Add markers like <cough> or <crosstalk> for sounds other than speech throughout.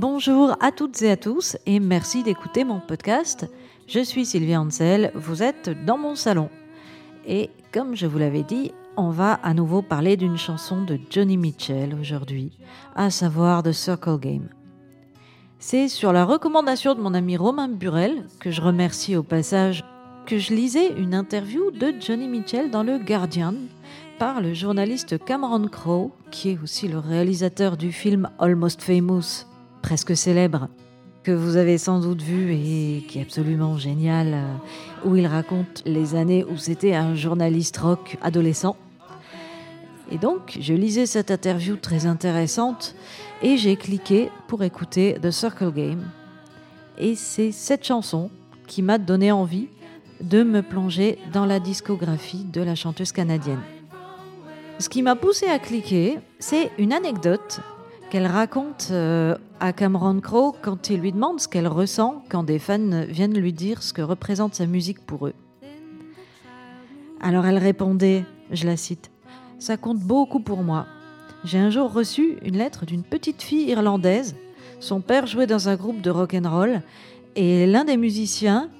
Bonjour à toutes et à tous et merci d'écouter mon podcast. Je suis Sylvie Ansel, vous êtes dans mon salon. Et comme je vous l'avais dit, on va à nouveau parler d'une chanson de Johnny Mitchell aujourd'hui, à savoir The Circle Game. C'est sur la recommandation de mon ami Romain Burel, que je remercie au passage, que je lisais une interview de Johnny Mitchell dans le Guardian par le journaliste Cameron Crowe, qui est aussi le réalisateur du film Almost Famous presque célèbre que vous avez sans doute vu et qui est absolument génial, euh, où il raconte les années où c'était un journaliste rock adolescent. Et donc, je lisais cette interview très intéressante et j'ai cliqué pour écouter The Circle Game. Et c'est cette chanson qui m'a donné envie de me plonger dans la discographie de la chanteuse canadienne. Ce qui m'a poussé à cliquer, c'est une anecdote qu'elle raconte euh, à Cameron Crowe quand il lui demande ce qu'elle ressent quand des fans viennent lui dire ce que représente sa musique pour eux. Alors elle répondait, je la cite, Ça compte beaucoup pour moi. J'ai un jour reçu une lettre d'une petite fille irlandaise. Son père jouait dans un groupe de rock and roll et l'un des musiciens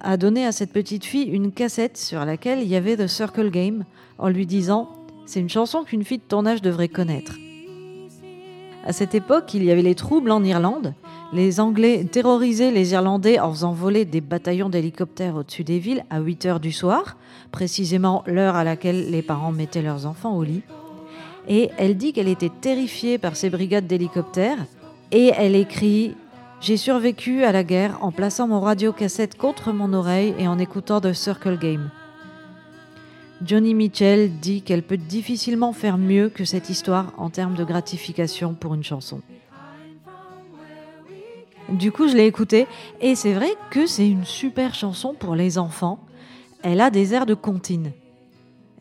a donné à cette petite fille une cassette sur laquelle il y avait The Circle Game en lui disant C'est une chanson qu'une fille de ton âge devrait connaître. À cette époque, il y avait les troubles en Irlande. Les Anglais terrorisaient les Irlandais en faisant voler des bataillons d'hélicoptères au-dessus des villes à 8 heures du soir, précisément l'heure à laquelle les parents mettaient leurs enfants au lit. Et elle dit qu'elle était terrifiée par ces brigades d'hélicoptères. Et elle écrit J'ai survécu à la guerre en plaçant mon radio-cassette contre mon oreille et en écoutant The Circle Game. Johnny Mitchell dit qu'elle peut difficilement faire mieux que cette histoire en termes de gratification pour une chanson. Du coup, je l'ai écoutée et c'est vrai que c'est une super chanson pour les enfants. Elle a des airs de comptine.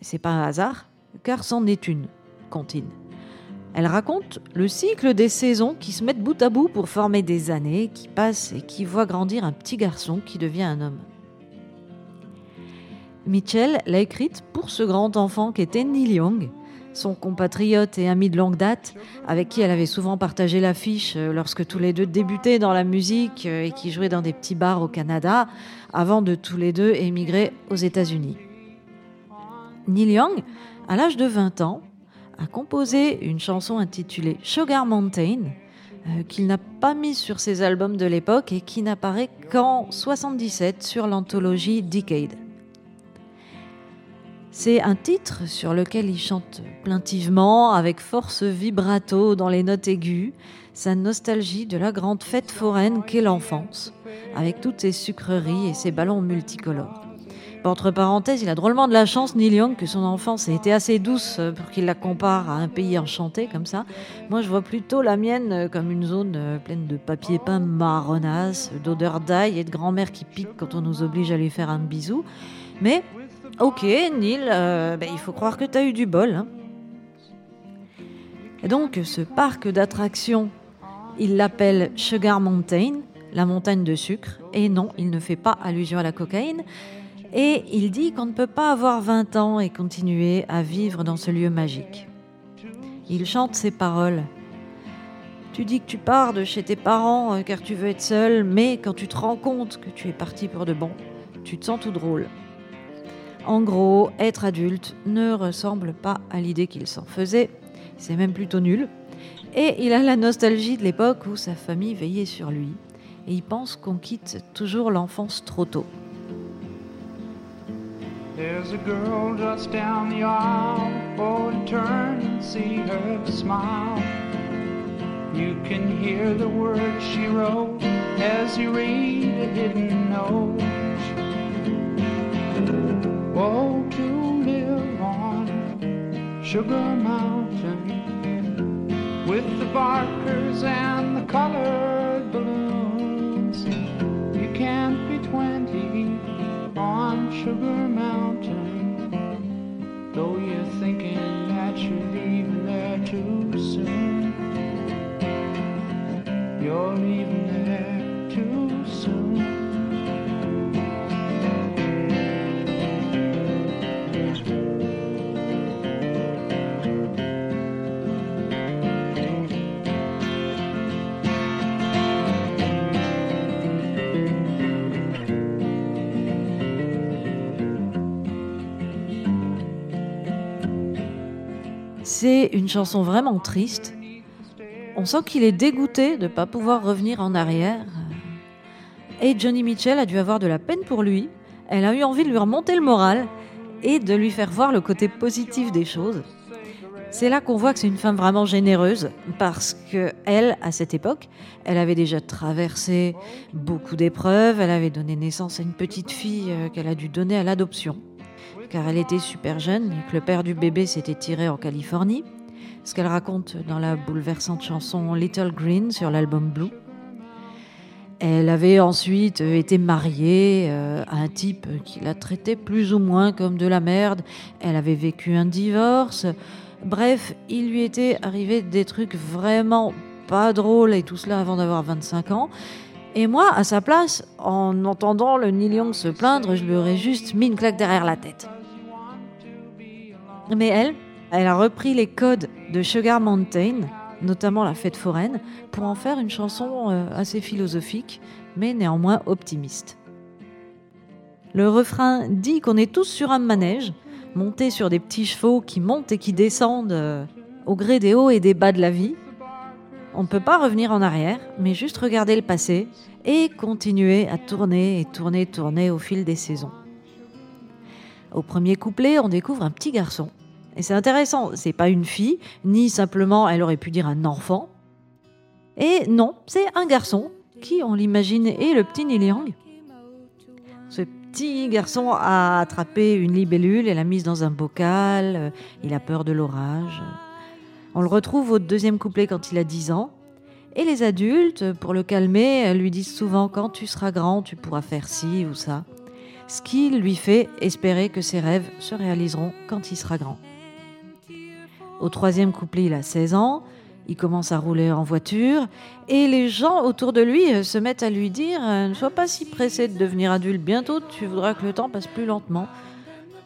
C'est pas un hasard, car c'en est une, comptine. Elle raconte le cycle des saisons qui se mettent bout à bout pour former des années qui passent et qui voient grandir un petit garçon qui devient un homme. Mitchell l'a écrite pour ce grand enfant qu'était Neil Young, son compatriote et ami de longue date, avec qui elle avait souvent partagé l'affiche euh, lorsque tous les deux débutaient dans la musique euh, et qui jouaient dans des petits bars au Canada, avant de tous les deux émigrer aux États-Unis. Neil Young, à l'âge de 20 ans, a composé une chanson intitulée Sugar Mountain, euh, qu'il n'a pas mise sur ses albums de l'époque et qui n'apparaît qu'en 77 sur l'anthologie Decade. C'est un titre sur lequel il chante plaintivement, avec force vibrato dans les notes aiguës, sa nostalgie de la grande fête foraine qu'est l'enfance, avec toutes ses sucreries et ses ballons multicolores. Entre parenthèses, il a drôlement de la chance, Neil Young, que son enfance ait été assez douce pour qu'il la compare à un pays enchanté comme ça. Moi, je vois plutôt la mienne comme une zone pleine de papier peint marronasse, d'odeur d'ail et de grand-mère qui pique quand on nous oblige à lui faire un bisou. Mais Ok, Neil, euh, ben, il faut croire que tu as eu du bol. Hein. Donc, ce parc d'attractions, il l'appelle Sugar Mountain, la montagne de sucre. Et non, il ne fait pas allusion à la cocaïne. Et il dit qu'on ne peut pas avoir 20 ans et continuer à vivre dans ce lieu magique. Il chante ces paroles. Tu dis que tu pars de chez tes parents euh, car tu veux être seul, mais quand tu te rends compte que tu es parti pour de bon, tu te sens tout drôle. En gros, être adulte ne ressemble pas à l'idée qu'il s'en faisait, c'est même plutôt nul. Et il a la nostalgie de l'époque où sa famille veillait sur lui, et il pense qu'on quitte toujours l'enfance trop tôt. There's a girl just down the aisle, oh, turn and see her smile. You can hear the words she wrote as you read a hidden note. Oh, to live on Sugar Mountain with the barkers and the colored balloons. You can't be twenty on Sugar Une chanson vraiment triste. On sent qu'il est dégoûté de ne pas pouvoir revenir en arrière. Et Johnny Mitchell a dû avoir de la peine pour lui. Elle a eu envie de lui remonter le moral et de lui faire voir le côté positif des choses. C'est là qu'on voit que c'est une femme vraiment généreuse parce que elle, à cette époque, elle avait déjà traversé beaucoup d'épreuves. Elle avait donné naissance à une petite fille euh, qu'elle a dû donner à l'adoption car elle était super jeune et que le père du bébé s'était tiré en Californie. Ce qu'elle raconte dans la bouleversante chanson Little Green sur l'album Blue. Elle avait ensuite été mariée euh, à un type qui la traitait plus ou moins comme de la merde. Elle avait vécu un divorce. Bref, il lui était arrivé des trucs vraiment pas drôles et tout cela avant d'avoir 25 ans. Et moi, à sa place, en entendant le Neil Young se plaindre, je lui aurais juste mis une claque derrière la tête. Mais elle, elle a repris les codes de Sugar Mountain, notamment la fête foraine, pour en faire une chanson euh, assez philosophique, mais néanmoins optimiste. Le refrain dit qu'on est tous sur un manège, monter sur des petits chevaux qui montent et qui descendent euh, au gré des hauts et des bas de la vie. On ne peut pas revenir en arrière, mais juste regarder le passé et continuer à tourner et tourner, tourner au fil des saisons. Au premier couplet, on découvre un petit garçon. Et c'est intéressant, c'est pas une fille, ni simplement elle aurait pu dire un enfant. Et non, c'est un garçon qui, on l'imagine, est le petit Neil Young petit garçon a attrapé une libellule et l'a mise dans un bocal. Il a peur de l'orage. On le retrouve au deuxième couplet quand il a 10 ans. Et les adultes, pour le calmer, lui disent souvent quand tu seras grand, tu pourras faire ci ou ça. Ce qui lui fait espérer que ses rêves se réaliseront quand il sera grand. Au troisième couplet, il a 16 ans. Il commence à rouler en voiture et les gens autour de lui euh, se mettent à lui dire euh, Ne sois pas si pressé de devenir adulte, bientôt tu voudras que le temps passe plus lentement.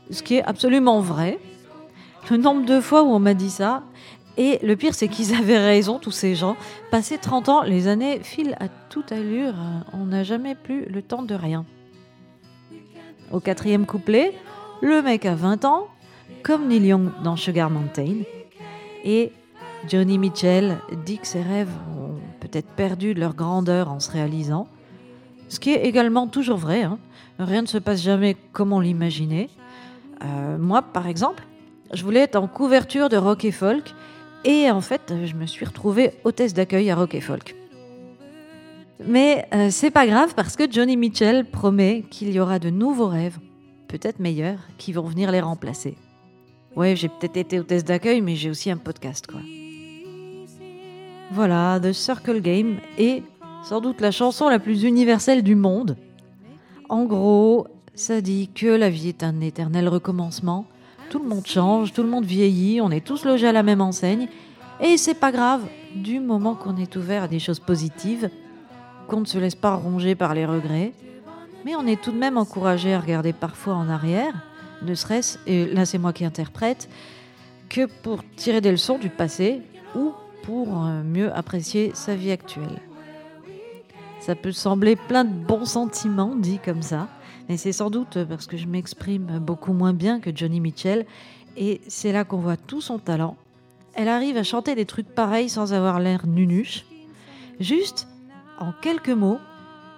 Ce qui est absolument vrai. Le nombre de fois où on m'a dit ça, et le pire c'est qu'ils avaient raison, tous ces gens. Passé 30 ans, les années filent à toute allure, on n'a jamais plus le temps de rien. Au quatrième couplet, le mec a 20 ans, comme Neil Young dans Sugar Mountain, et Johnny Mitchell dit que ses rêves ont peut-être perdu leur grandeur en se réalisant, ce qui est également toujours vrai. Hein. Rien ne se passe jamais comme on l'imaginait. Euh, moi, par exemple, je voulais être en couverture de rock et folk, et en fait, je me suis retrouvée hôtesse d'accueil à rock et folk. Mais euh, c'est pas grave parce que Johnny Mitchell promet qu'il y aura de nouveaux rêves, peut-être meilleurs, qui vont venir les remplacer. Ouais, j'ai peut-être été hôtesse d'accueil, mais j'ai aussi un podcast, quoi. Voilà, The Circle Game est sans doute la chanson la plus universelle du monde. En gros, ça dit que la vie est un éternel recommencement. Tout le monde change, tout le monde vieillit, on est tous logés à la même enseigne. Et c'est pas grave, du moment qu'on est ouvert à des choses positives, qu'on ne se laisse pas ronger par les regrets. Mais on est tout de même encouragé à regarder parfois en arrière, ne serait-ce, et là c'est moi qui interprète, que pour tirer des leçons du passé ou pour euh, mieux apprécier sa vie actuelle. Ça peut sembler plein de bons sentiments dit comme ça, mais c'est sans doute parce que je m'exprime beaucoup moins bien que Johnny Mitchell, et c'est là qu'on voit tout son talent. Elle arrive à chanter des trucs pareils sans avoir l'air nunuche. Juste, en quelques mots,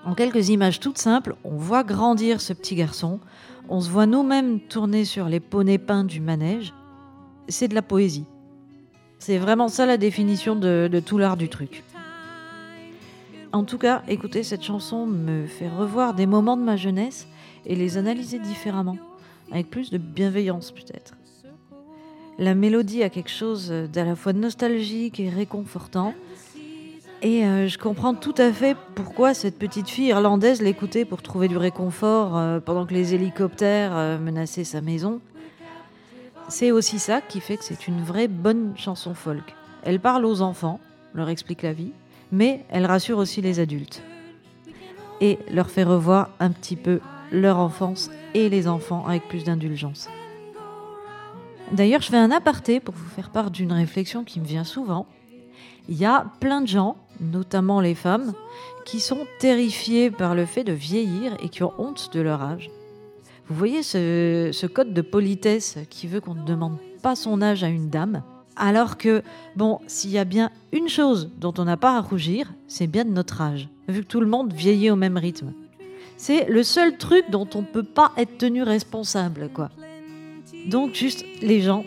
en quelques images toutes simples, on voit grandir ce petit garçon, on se voit nous-mêmes tourner sur les poneys peints du manège. C'est de la poésie. C'est vraiment ça la définition de, tout l'art du truc. En tout cas, écouter cette chanson me fait revoir des moments de ma jeunesse et les analyser différemment, avec plus de bienveillance peut-être. La mélodie a quelque chose d'à la fois nostalgique et réconfortant, et euh, je comprends tout à fait pourquoi cette petite fille irlandaise l'écoutait pour trouver du réconfort euh, pendant que les hélicoptères euh, menaçaient sa maison. C'est aussi ça qui fait que c'est une vraie bonne chanson folk. Elle parle aux enfants, leur explique la vie, mais elle rassure aussi les adultes. Et leur fait revoir un petit peu leur enfance et les enfants avec plus d'indulgence. D'ailleurs, je fais un aparté pour vous faire part d'une réflexion qui me vient souvent. Il y a plein de gens, notamment les femmes, qui sont terrifiés par le fait de vieillir et qui ont honte de leur âge. Vous voyez ce, code de politesse qui veut qu'on ne demande pas son âge à une dame Alors que, bon, s'il y a bien une chose dont on n'a pas à rougir, c'est bien de notre âge, vu que tout le monde vieillit au même rythme. C'est le seul truc dont on ne peut pas être tenu responsable, quoi. Donc, juste, les gens,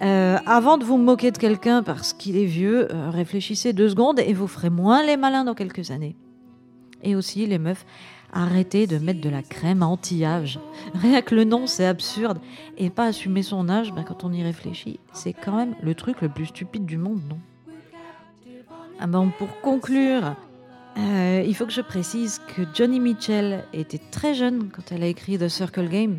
euh, avant de vous moquer de quelqu'un parce qu'il est vieux, euh, réfléchissez deux secondes et vous ferez moins les malins dans quelques années. Et aussi, les meufs, arrêtez de mettre de la crème anti-âge. <laughs> Rien que le nom, c'est absurde. Et pas assumer son âge, ben, quand on y réfléchit, c'est quand même le truc le plus stupide du monde, non? Ah ben, Pour conclure, euh, il faut que je précise que Johnny Mitchell était très jeune quand elle a écrit The Circle Game.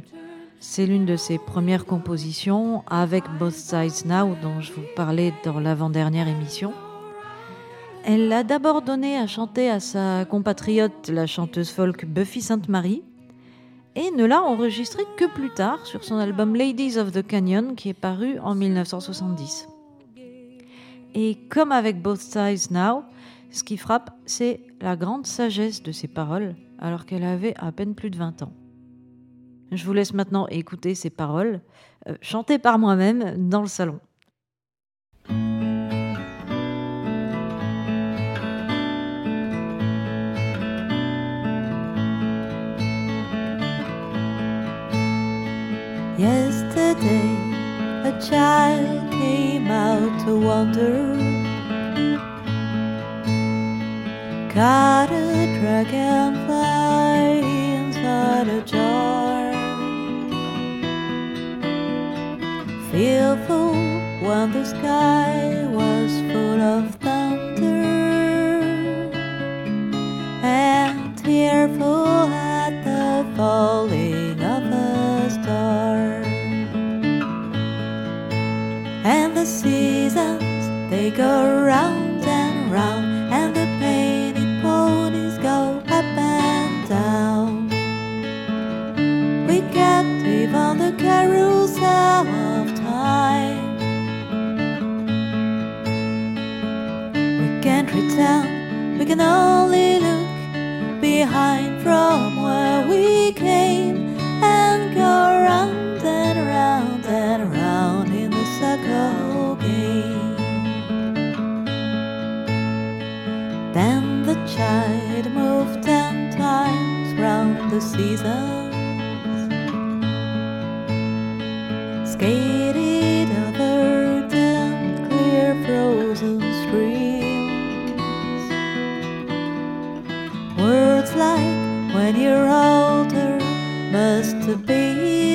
C'est l'une de ses premières compositions avec Both Sides Now dont je vous parlais dans l'avant-dernière émission. Elle l'a d'abord donné à chanter à sa compatriote, la chanteuse folk Buffy Sainte-Marie, et ne l'a enregistré que plus tard sur son album Ladies of the Canyon qui est paru en 1970. Et comme avec Both Sides Now, ce qui frappe, c'est la grande sagesse de ses paroles alors qu'elle avait à peine plus de 20 ans. Je vous laisse maintenant écouter ses paroles, euh, chantées par moi-même dans le salon. Yesterday, a child came out to wander. Caught a dragonfly inside a jar. He'll the sky We can't return, we can only look behind from where we came and go round and round and round in the circle game. Then the child moved ten times round the seasons, Words like when you're older must be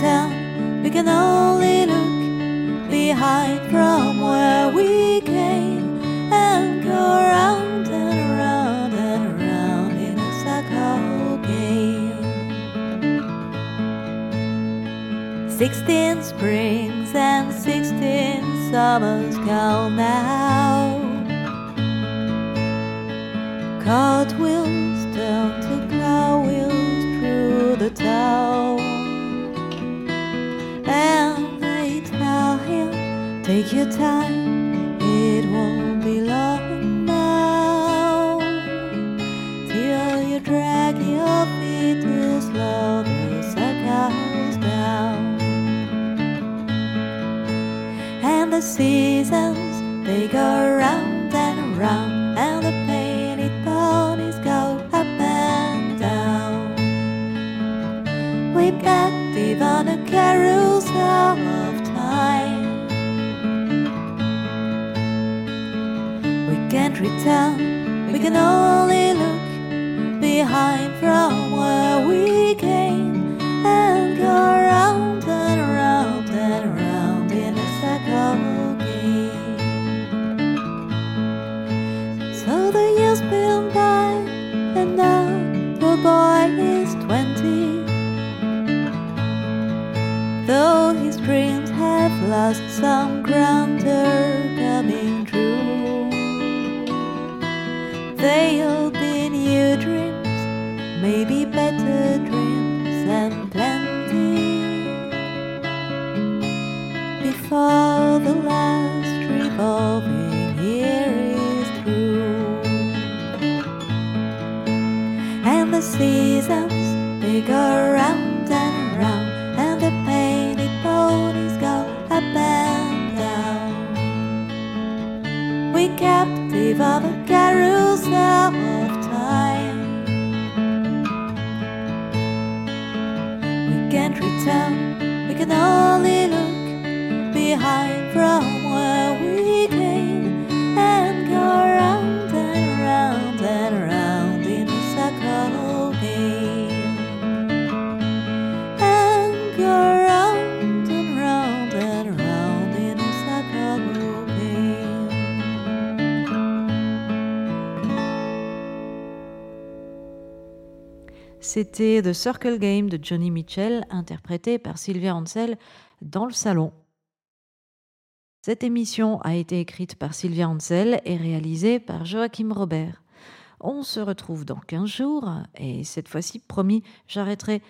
Can't we can only look behind from where we came and go round and round and round in a circle game. Sixteen springs and sixteen summers gone now. Cartwheels your time, it won't be long now. Till you drag your feet to slow the circles down. And the seasons, they go round and round, and the painted ponies go up and down. We captive on a carousel of time. We can't we can only look behind from where we came and go round and round and round in a circle game. So the years been by, and now the boy is twenty. Though his dreams have lost some ground they're coming through. They'll be new dreams, maybe better dreams and plenty. Before the last revolving year is through. And the seasons they go round C'était The Circle Game de Johnny Mitchell, interprété par Sylvia Ansel dans le salon. Cette émission a été écrite par Sylvia Ansel et réalisée par Joachim Robert. On se retrouve dans 15 jours et cette fois-ci, promis, j'arrêterai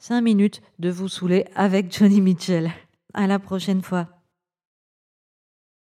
5 minutes de vous saouler avec Johnny Mitchell. À la prochaine fois.